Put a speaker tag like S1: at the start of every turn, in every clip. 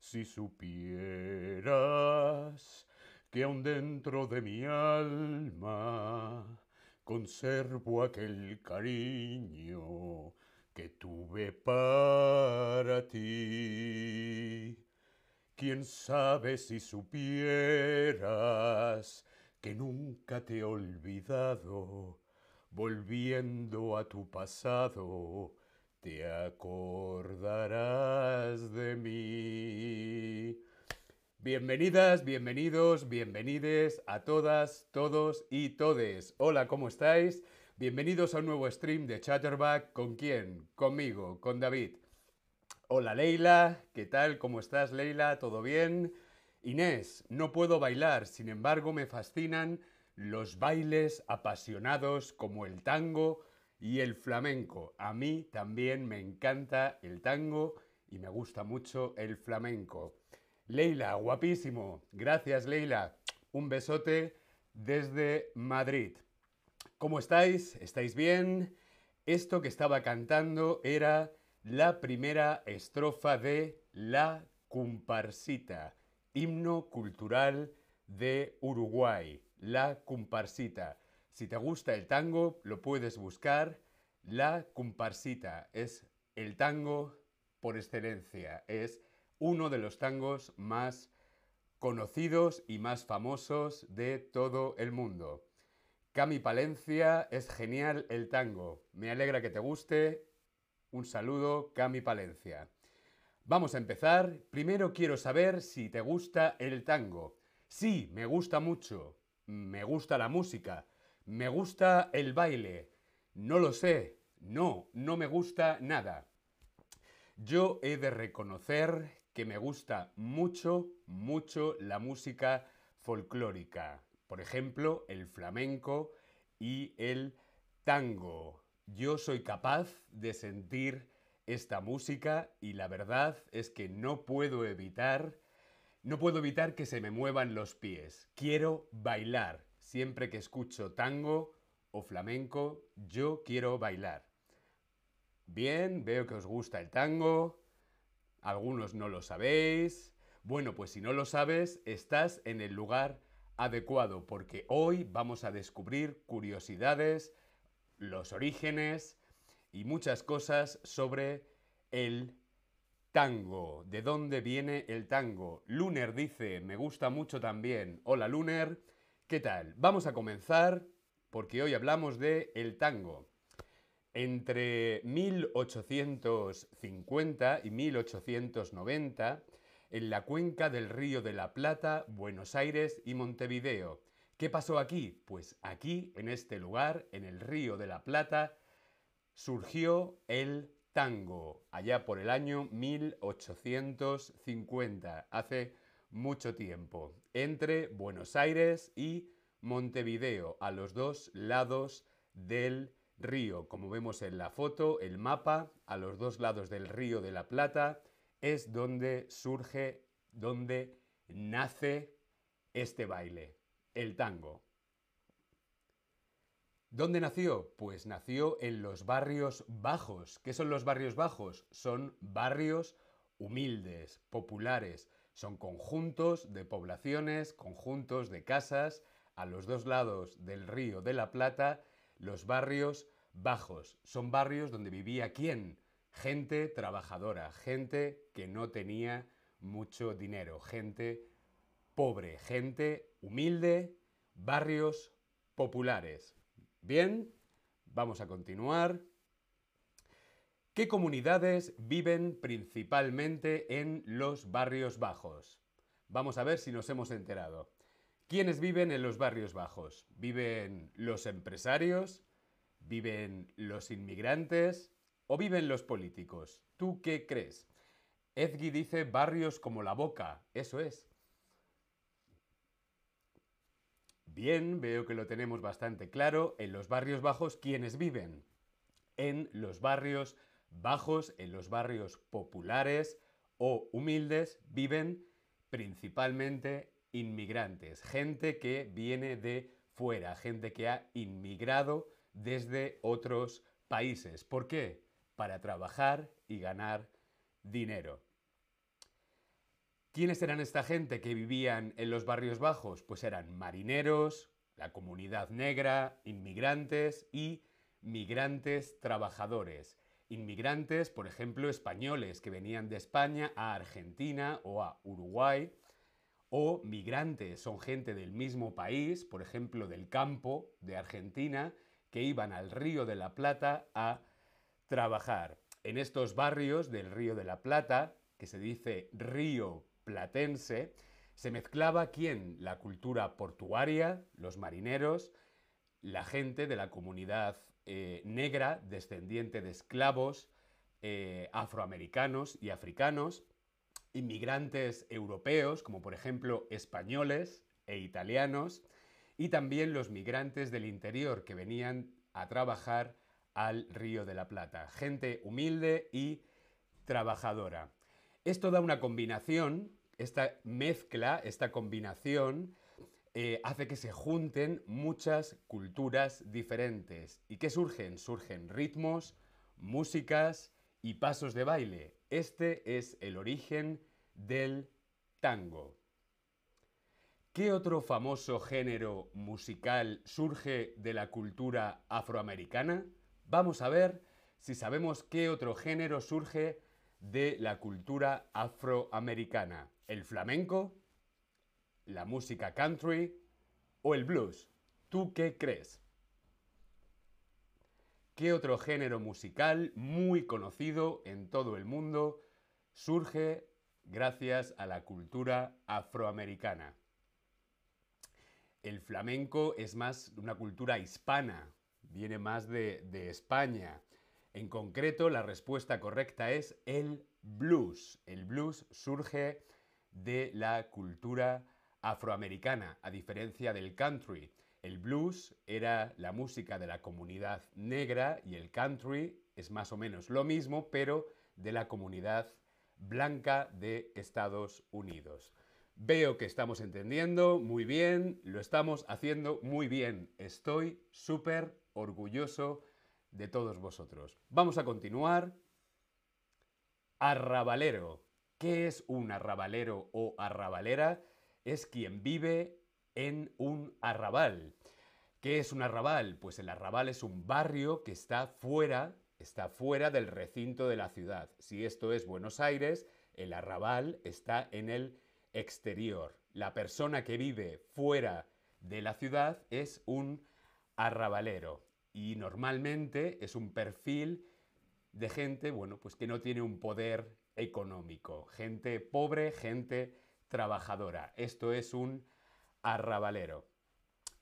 S1: Si supieras que aún dentro de mi alma conservo aquel cariño que tuve para ti. Quién sabe si supieras que nunca te he olvidado, volviendo a tu pasado, te acordarás de mí. Bienvenidas, bienvenidos, bienvenides a todas, todos y todes. Hola, ¿cómo estáis? Bienvenidos a un nuevo stream de Chatterback. ¿Con quién? Conmigo, con David. Hola Leila, ¿qué tal? ¿Cómo estás Leila? ¿Todo bien? Inés, no puedo bailar, sin embargo me fascinan los bailes apasionados como el tango y el flamenco. A mí también me encanta el tango y me gusta mucho el flamenco. Leila, guapísimo. Gracias Leila. Un besote desde Madrid. ¿Cómo estáis? ¿Estáis bien? Esto que estaba cantando era la primera estrofa de La Comparsita himno cultural de Uruguay, la comparsita. Si te gusta el tango, lo puedes buscar. La comparsita es el tango por excelencia. Es uno de los tangos más conocidos y más famosos de todo el mundo. Cami Palencia, es genial el tango. Me alegra que te guste. Un saludo, Cami Palencia. Vamos a empezar. Primero quiero saber si te gusta el tango. Sí, me gusta mucho. Me gusta la música. Me gusta el baile. No lo sé. No, no me gusta nada. Yo he de reconocer que me gusta mucho, mucho la música folclórica. Por ejemplo, el flamenco y el tango. Yo soy capaz de sentir esta música y la verdad es que no puedo evitar, no puedo evitar que se me muevan los pies. Quiero bailar. Siempre que escucho tango o flamenco, yo quiero bailar. Bien, veo que os gusta el tango. Algunos no lo sabéis. Bueno, pues si no lo sabes, estás en el lugar adecuado porque hoy vamos a descubrir curiosidades, los orígenes, y muchas cosas sobre el tango. ¿De dónde viene el tango? Luner dice, me gusta mucho también. Hola Luner, ¿qué tal? Vamos a comenzar porque hoy hablamos de el tango. Entre 1850 y 1890, en la cuenca del río de la Plata, Buenos Aires y Montevideo. ¿Qué pasó aquí? Pues aquí, en este lugar, en el río de la Plata, surgió el tango, allá por el año 1850, hace mucho tiempo, entre Buenos Aires y Montevideo, a los dos lados del río. Como vemos en la foto, el mapa, a los dos lados del río de la Plata, es donde surge, donde nace este baile, el tango. ¿Dónde nació? Pues nació en los barrios bajos. ¿Qué son los barrios bajos? Son barrios humildes, populares. Son conjuntos de poblaciones, conjuntos de casas a los dos lados del río de la Plata, los barrios bajos. Son barrios donde vivía quién? Gente trabajadora, gente que no tenía mucho dinero, gente pobre, gente humilde, barrios populares. Bien, vamos a continuar. ¿Qué comunidades viven principalmente en los barrios bajos? Vamos a ver si nos hemos enterado. ¿Quiénes viven en los barrios bajos? ¿Viven los empresarios? ¿Viven los inmigrantes? ¿O viven los políticos? ¿Tú qué crees? Edgy dice barrios como La Boca. Eso es. Bien, veo que lo tenemos bastante claro. En los barrios bajos, ¿quiénes viven? En los barrios bajos, en los barrios populares o humildes, viven principalmente inmigrantes, gente que viene de fuera, gente que ha inmigrado desde otros países. ¿Por qué? Para trabajar y ganar dinero. ¿Quiénes eran esta gente que vivían en los barrios bajos? Pues eran marineros, la comunidad negra, inmigrantes y migrantes trabajadores. Inmigrantes, por ejemplo, españoles que venían de España a Argentina o a Uruguay, o migrantes, son gente del mismo país, por ejemplo, del campo de Argentina, que iban al Río de la Plata a trabajar. En estos barrios del Río de la Plata, que se dice río platense, se mezclaba quién? La cultura portuaria, los marineros, la gente de la comunidad eh, negra, descendiente de esclavos eh, afroamericanos y africanos, inmigrantes europeos, como por ejemplo españoles e italianos, y también los migrantes del interior que venían a trabajar al Río de la Plata, gente humilde y trabajadora. Esto da una combinación, esta mezcla, esta combinación, eh, hace que se junten muchas culturas diferentes. ¿Y qué surgen? Surgen ritmos, músicas y pasos de baile. Este es el origen del tango. ¿Qué otro famoso género musical surge de la cultura afroamericana? Vamos a ver si sabemos qué otro género surge de la cultura afroamericana. ¿El flamenco? ¿La música country? ¿O el blues? ¿Tú qué crees? ¿Qué otro género musical muy conocido en todo el mundo surge gracias a la cultura afroamericana? El flamenco es más una cultura hispana, viene más de, de España. En concreto, la respuesta correcta es el blues. El blues surge de la cultura afroamericana, a diferencia del country. El blues era la música de la comunidad negra y el country es más o menos lo mismo, pero de la comunidad blanca de Estados Unidos. Veo que estamos entendiendo muy bien, lo estamos haciendo muy bien. Estoy súper orgulloso de todos vosotros. Vamos a continuar. Arrabalero. ¿Qué es un arrabalero o arrabalera? Es quien vive en un arrabal. ¿Qué es un arrabal? Pues el arrabal es un barrio que está fuera, está fuera del recinto de la ciudad. Si esto es Buenos Aires, el arrabal está en el exterior. La persona que vive fuera de la ciudad es un arrabalero y normalmente es un perfil de gente, bueno, pues que no tiene un poder económico, gente pobre, gente trabajadora. Esto es un arrabalero.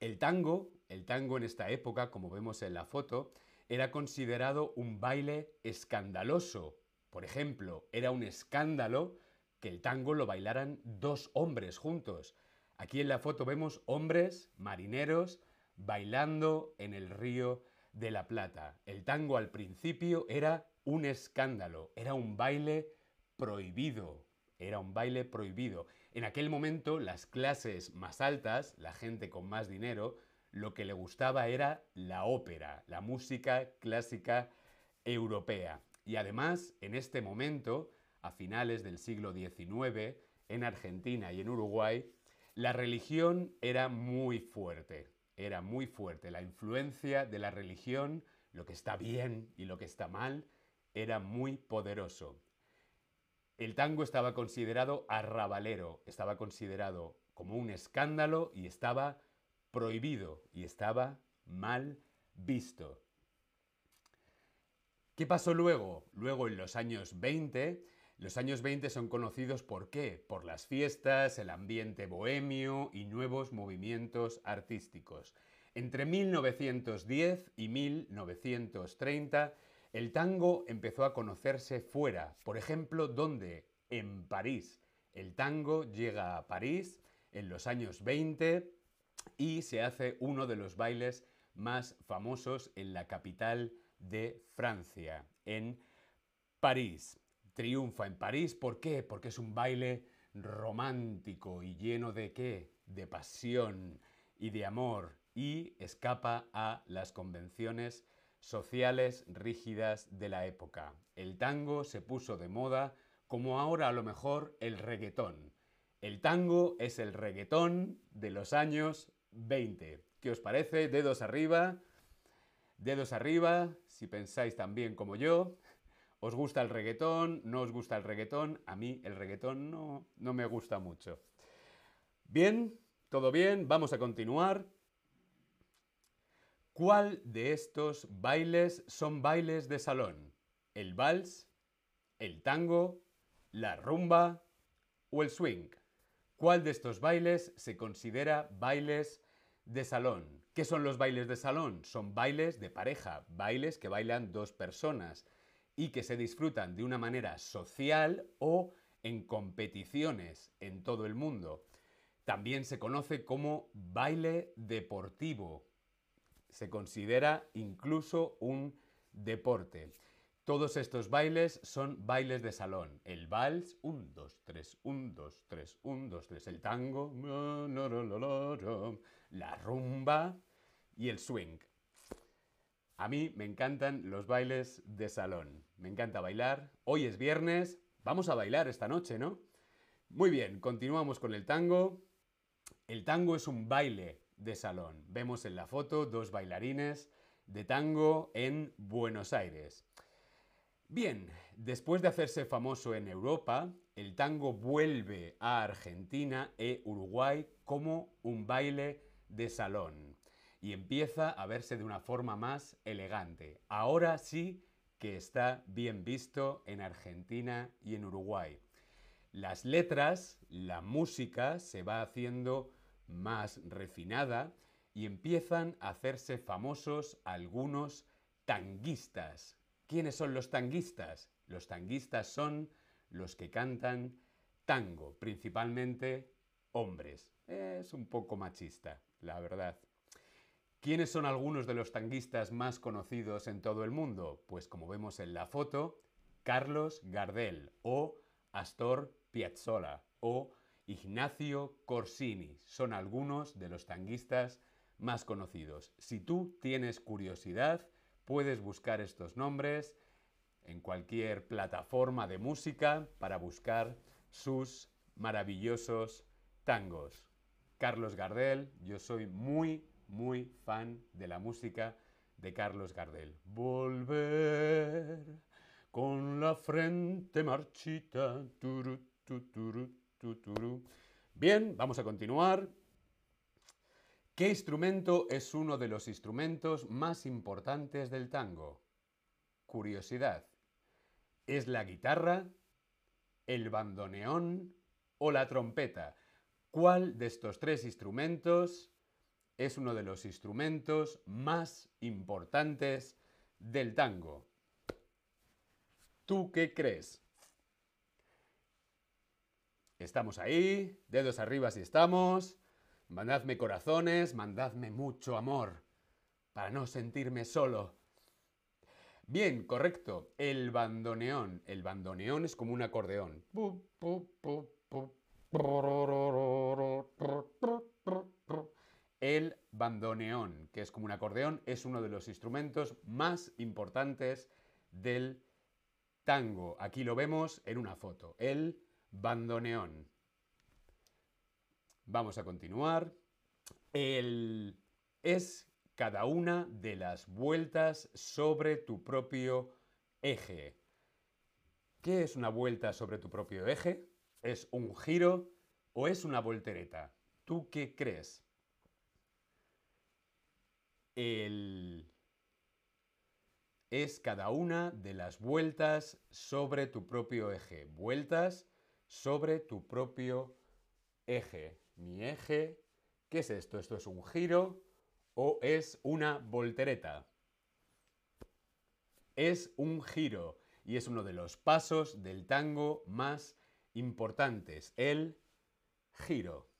S1: El tango, el tango en esta época, como vemos en la foto, era considerado un baile escandaloso. Por ejemplo, era un escándalo que el tango lo bailaran dos hombres juntos. Aquí en la foto vemos hombres marineros bailando en el río de la Plata. El tango al principio era un escándalo, era un baile prohibido, era un baile prohibido. En aquel momento las clases más altas, la gente con más dinero, lo que le gustaba era la ópera, la música clásica europea. Y además, en este momento, a finales del siglo XIX, en Argentina y en Uruguay, la religión era muy fuerte, era muy fuerte. La influencia de la religión, lo que está bien y lo que está mal, era muy poderoso. El tango estaba considerado arrabalero, estaba considerado como un escándalo y estaba prohibido y estaba mal visto. ¿Qué pasó luego? Luego en los años 20 los años 20 son conocidos por qué? Por las fiestas, el ambiente bohemio y nuevos movimientos artísticos. Entre 1910 y 1930, el tango empezó a conocerse fuera. Por ejemplo, ¿dónde? En París. El tango llega a París en los años 20 y se hace uno de los bailes más famosos en la capital de Francia, en París triunfa en París. ¿Por qué? Porque es un baile romántico y lleno de qué? De pasión y de amor. y escapa a las convenciones sociales rígidas de la época. El tango se puso de moda como ahora a lo mejor el reggaetón. El tango es el reggaetón de los años 20. ¿Qué os parece? Dedos arriba. Dedos arriba, si pensáis también como yo. ¿Os gusta el reggaetón? ¿No os gusta el reggaetón? A mí el reggaetón no, no me gusta mucho. Bien, todo bien, vamos a continuar. ¿Cuál de estos bailes son bailes de salón? ¿El vals, el tango, la rumba o el swing? ¿Cuál de estos bailes se considera bailes de salón? ¿Qué son los bailes de salón? Son bailes de pareja, bailes que bailan dos personas y que se disfrutan de una manera social o en competiciones en todo el mundo. También se conoce como baile deportivo se considera incluso un deporte. Todos estos bailes son bailes de salón. El vals, 1, 2, 3, 1, 2, 3, 1, 2, 3. El tango, la rumba y el swing. A mí me encantan los bailes de salón. Me encanta bailar. Hoy es viernes. Vamos a bailar esta noche, ¿no? Muy bien, continuamos con el tango. El tango es un baile de salón. Vemos en la foto dos bailarines de tango en Buenos Aires. Bien, después de hacerse famoso en Europa, el tango vuelve a Argentina e Uruguay como un baile de salón y empieza a verse de una forma más elegante. Ahora sí que está bien visto en Argentina y en Uruguay. Las letras, la música se va haciendo más refinada y empiezan a hacerse famosos algunos tanguistas. ¿Quiénes son los tanguistas? Los tanguistas son los que cantan tango, principalmente hombres. Es un poco machista, la verdad. ¿Quiénes son algunos de los tanguistas más conocidos en todo el mundo? Pues como vemos en la foto, Carlos Gardel o Astor Piazzolla o Ignacio Corsini. Son algunos de los tanguistas más conocidos. Si tú tienes curiosidad, puedes buscar estos nombres en cualquier plataforma de música para buscar sus maravillosos tangos. Carlos Gardel, yo soy muy, muy fan de la música de Carlos Gardel. Volver con la frente marchita. Bien, vamos a continuar. ¿Qué instrumento es uno de los instrumentos más importantes del tango? Curiosidad. ¿Es la guitarra, el bandoneón o la trompeta? ¿Cuál de estos tres instrumentos es uno de los instrumentos más importantes del tango? ¿Tú qué crees? Estamos ahí, dedos arriba si estamos. Mandadme corazones, mandadme mucho amor, para no sentirme solo. Bien, correcto. El bandoneón. El bandoneón es como un acordeón. El bandoneón, que es como un acordeón, es uno de los instrumentos más importantes del tango. Aquí lo vemos en una foto. El bandoneón. Vamos a continuar. El es cada una de las vueltas sobre tu propio eje. ¿Qué es una vuelta sobre tu propio eje? ¿Es un giro o es una voltereta? ¿Tú qué crees? El es cada una de las vueltas sobre tu propio eje. Vueltas sobre tu propio eje. Mi eje, ¿qué es esto? ¿Esto es un giro o es una voltereta? Es un giro y es uno de los pasos del tango más importantes, el giro.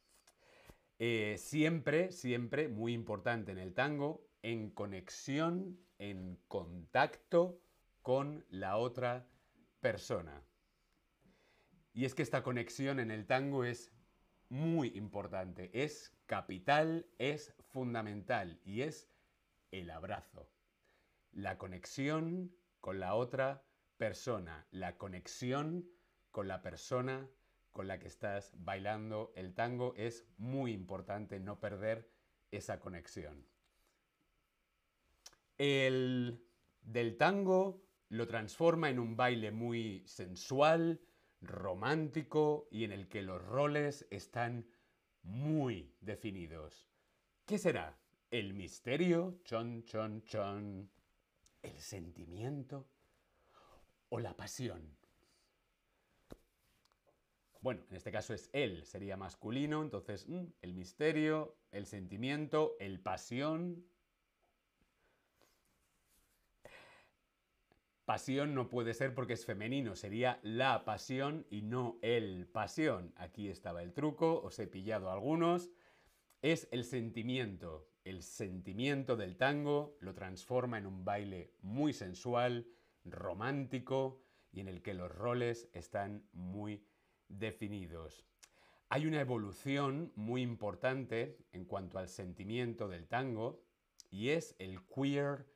S1: Eh, siempre, siempre muy importante en el tango, en conexión, en contacto con la otra persona. Y es que esta conexión en el tango es muy importante, es capital, es fundamental y es el abrazo. La conexión con la otra persona, la conexión con la persona con la que estás bailando el tango es muy importante no perder esa conexión. El del tango lo transforma en un baile muy sensual, romántico y en el que los roles están muy definidos. ¿Qué será? ¿El misterio? Chon, chon, chon. ¿El sentimiento? ¿O la pasión? Bueno, en este caso es él, sería masculino, entonces mm, el misterio, el sentimiento, el pasión. Pasión no puede ser porque es femenino, sería la pasión y no el pasión. Aquí estaba el truco, os he pillado algunos. Es el sentimiento, el sentimiento del tango lo transforma en un baile muy sensual, romántico y en el que los roles están muy definidos. Hay una evolución muy importante en cuanto al sentimiento del tango y es el queer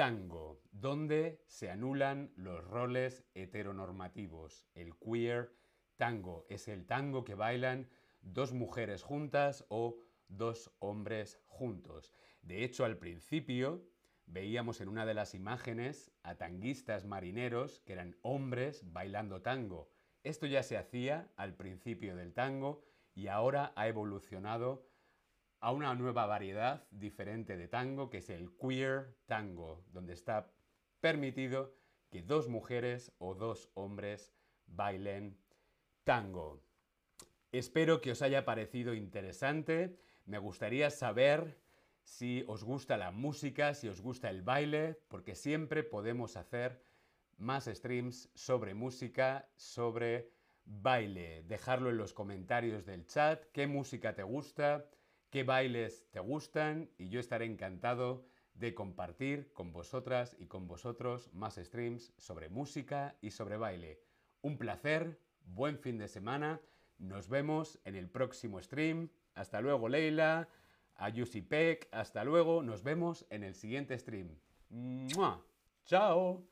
S1: tango, donde se anulan los roles heteronormativos. El queer tango es el tango que bailan dos mujeres juntas o dos hombres juntos. De hecho, al principio veíamos en una de las imágenes a tanguistas marineros que eran hombres bailando tango esto ya se hacía al principio del tango y ahora ha evolucionado a una nueva variedad diferente de tango que es el queer tango, donde está permitido que dos mujeres o dos hombres bailen tango. Espero que os haya parecido interesante. Me gustaría saber si os gusta la música, si os gusta el baile, porque siempre podemos hacer más streams sobre música, sobre baile. Dejarlo en los comentarios del chat, qué música te gusta, qué bailes te gustan y yo estaré encantado de compartir con vosotras y con vosotros más streams sobre música y sobre baile. Un placer, buen fin de semana, nos vemos en el próximo stream. Hasta luego Leila, a Yusi hasta luego, nos vemos en el siguiente stream. ¡Chao!